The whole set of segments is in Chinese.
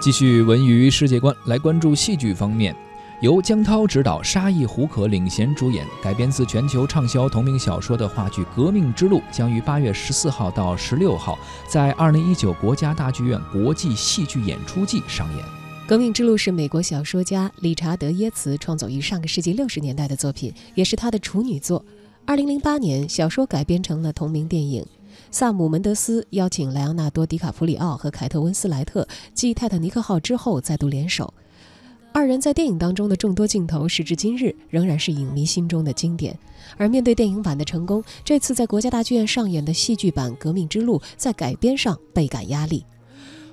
继续文娱世界观，来关注戏剧方面。由姜涛执导、沙溢、胡可领衔主演，改编自全球畅销同名小说的话剧《革命之路》将于八月十四号到十六号在二零一九国家大剧院国际戏剧演出季上演。《革命之路》是美国小说家理查德·耶茨创作于上个世纪六十年代的作品，也是他的处女作。二零零八年，小说改编成了同名电影。萨姆·门德斯邀请莱昂纳多·迪卡普里奥和凯特·温斯莱特继《泰坦尼克号》之后再度联手，二人在电影当中的众多镜头，时至今日仍然是影迷心中的经典。而面对电影版的成功，这次在国家大剧院上演的戏剧版《革命之路》在改编上倍感压力。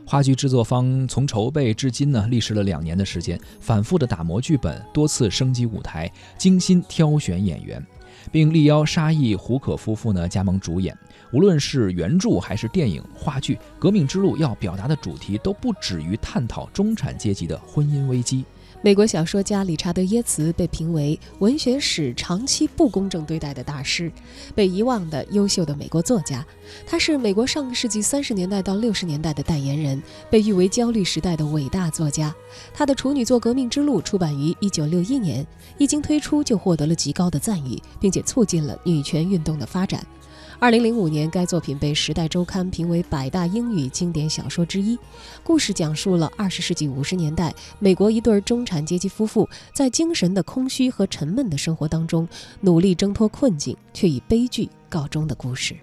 话剧制作方从筹备至今呢，历时了两年的时间，反复的打磨剧本，多次升级舞台，精心挑选演员。并力邀沙溢、胡可夫妇呢加盟主演。无论是原著还是电影、话剧，《革命之路》要表达的主题都不止于探讨中产阶级的婚姻危机。美国小说家理查德·耶茨被评为文学史长期不公正对待的大师，被遗忘的优秀的美国作家。他是美国上个世纪三十年代到六十年代的代言人，被誉为焦虑时代的伟大作家。他的处女作《革命之路》出版于一九六一年，一经推出就获得了极高的赞誉，并且促进了女权运动的发展。二零零五年，该作品被《时代周刊》评为百大英语经典小说之一。故事讲述了二十世纪五十年代美国一对中产阶级夫妇在精神的空虚和沉闷的生活当中，努力挣脱困境，却以悲剧告终的故事。